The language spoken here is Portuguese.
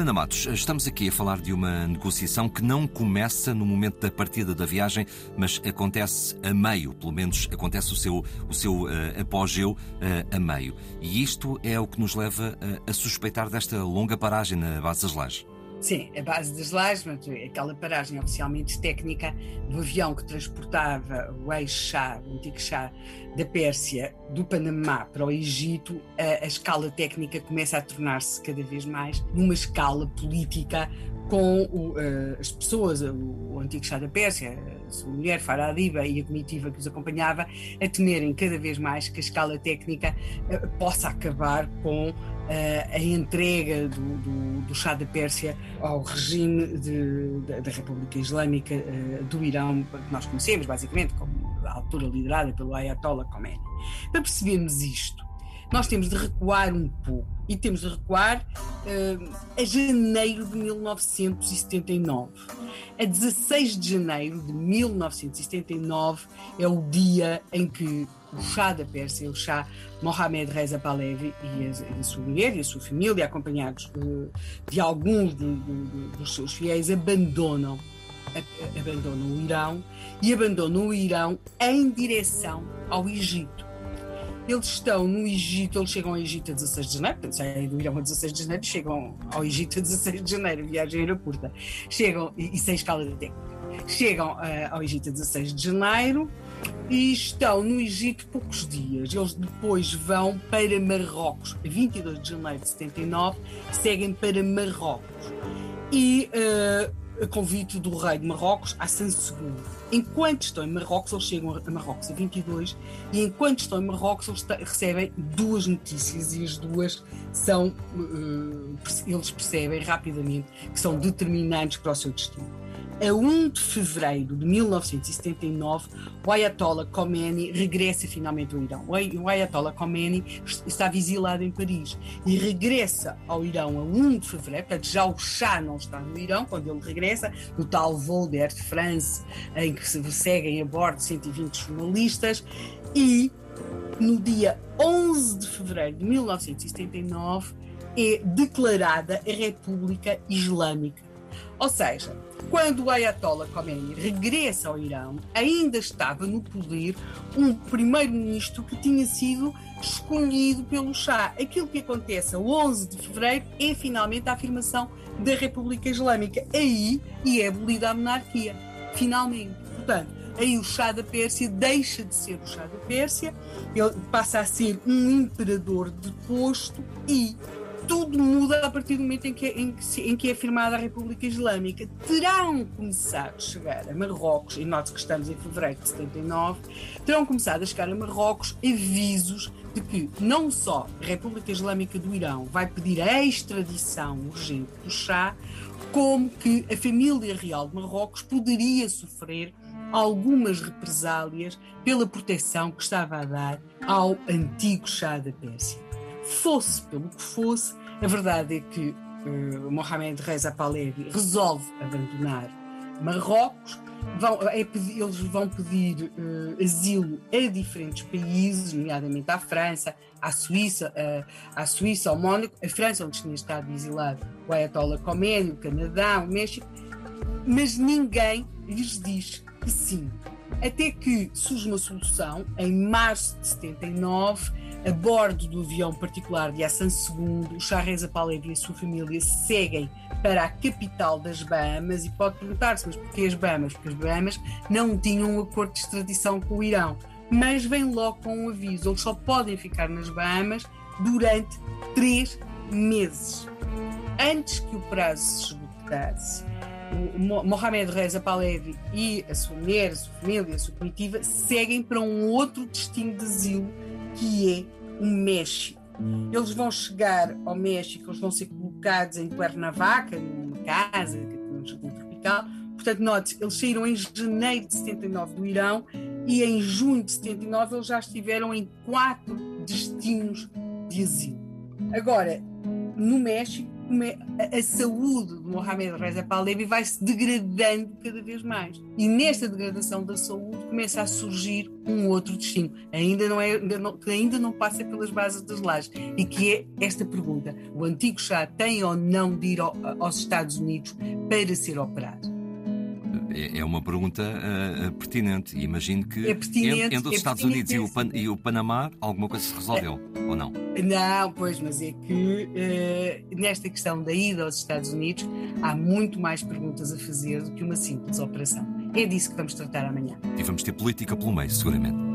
Helena Matos, estamos aqui a falar de uma negociação que não começa no momento da partida da viagem, mas acontece a meio, pelo menos acontece o seu, o seu uh, apogeu uh, a meio. E isto é o que nos leva uh, a suspeitar desta longa paragem na base das lajes. Sim, a base das lajes, aquela paragem oficialmente técnica do avião que transportava o ex-chá, o antigo chá da Pérsia, do Panamá para o Egito, a, a escala técnica começa a tornar-se cada vez mais numa escala política com o, uh, as pessoas, o, o, antigo Shah da Pérsia, a sua mulher Farah Adiba e a comitiva que os acompanhava, a temerem cada vez mais que a escala técnica uh, possa acabar com uh, a entrega do, do, do da Pérsia ao regime de, de, da República Islâmica do Irão, que nós conhecemos basicamente como a altura liderada pelo Ayatollah Khomeini. Para percebermos isto, nós temos de recuar um pouco e temos de recuar uh, a janeiro de 1979. A 16 de janeiro de 1979 é o dia em que o Shah da Pérsia, o Shah Mohammed Reza Pahlavi e a, a, sua mulher e a sua família, acompanhados de, de alguns de, de, dos seus fiéis, abandonam abandonam o Irão e abandonam o Irão em direção ao Egito. Eles estão no Egito, eles chegam ao Egito a 16 de janeiro, portanto saem do Irão a 16 de janeiro, chegam ao Egito a 16 de janeiro, viagem era curta. Chegam, e, e sem escala de técnica, chegam uh, ao Egito a 16 de janeiro e estão no Egito poucos dias. Eles depois vão para Marrocos, a 22 de janeiro de 79, seguem para Marrocos. E uh, a convite do rei de Marrocos, Hassan II. Enquanto estão em Marrocos, eles chegam a Marrocos a 22 e enquanto estão em Marrocos, eles recebem duas notícias e as duas são, uh, eles percebem rapidamente que são determinantes para o seu destino a 1 de fevereiro de 1979, o Ayatollah Khomeini regressa finalmente ao Irão. O Ayatollah Khomeini estava exilado em Paris e regressa ao Irão a 1 de fevereiro, portanto já o chá não está no Irão, quando ele regressa, no tal voo de Air France, em que se seguem a bordo 120 jornalistas, e no dia 11 de fevereiro de 1979 é declarada a República Islâmica. Ou seja, quando o Ayatollah Khomeini regressa ao Irão, ainda estava no poder um primeiro-ministro que tinha sido escolhido pelo Shah. Aquilo que acontece a 11 de fevereiro é finalmente a afirmação da República Islâmica. Aí e é abolida a monarquia. Finalmente. Portanto, aí o Shah da Pérsia deixa de ser o Shah da Pérsia, ele passa a ser um imperador deposto e tudo muda a partir do momento em que, em, que, em que é firmada a República Islâmica. Terão começado a chegar a Marrocos, e note que estamos em fevereiro de 79, terão começado a chegar a Marrocos avisos de que não só a República Islâmica do Irão vai pedir a extradição urgente do chá, como que a família real de Marrocos poderia sofrer algumas represálias pela proteção que estava a dar ao antigo chá da Pérsia. Fosse pelo que fosse, a verdade é que uh, Mohamed Reza Pahlavi resolve abandonar Marrocos. Vão, é, eles vão pedir uh, asilo a diferentes países, nomeadamente à França, à Suíça, uh, à Suíça, ao Mónaco, a França, onde tinha estado exilado o Ayatollah Khomeini, o Canadá, o México, mas ninguém lhes diz que sim. Até que surge uma solução, em março de 79, a bordo do avião particular de Hassan II, o Shah Reza Pahlavi e a sua família seguem para a capital das Bahamas e pode perguntar-se, mas porquê as Bahamas? Porque as Bahamas não tinham um acordo de extradição com o Irão, mas vem logo com um aviso, eles só podem ficar nas Bahamas durante três meses. Antes que o prazo se esgotasse, Mohamed Reza Pahlavi e a sua mulher, a sua família, a sua comitiva seguem para um outro destino de asilo que é o México. Eles vão chegar ao México, eles vão ser colocados em Cuernavaca, numa casa, num jardim tropical. Portanto, note, eles saíram em janeiro de 79 do Irão e em junho de 79 eles já estiveram em quatro destinos de asilo. Agora, no México, a, saúde de Mohamed Reza Pahlavi vai se degradando cada vez mais. E nesta degradação da saúde começa a surgir um outro destino, ainda não é, ainda não, que ainda não passa pelas bases das lajes, e que é esta pergunta: o antigo chá tem ou não de ir ao, aos Estados Unidos para ser operado? É, é uma pergunta uh, pertinente. Imagino que é pertinente, entre, os é Estados Unidos e o, Pan, e o, Panamá alguma coisa se resolveu, ou não? Não, pois, mas é que uh, nesta questão da ida aos Estados Unidos há muito mais perguntas a fazer do que uma simples operação. É disso que vamos tratar amanhã. E vamos ter política pelo meio, seguramente.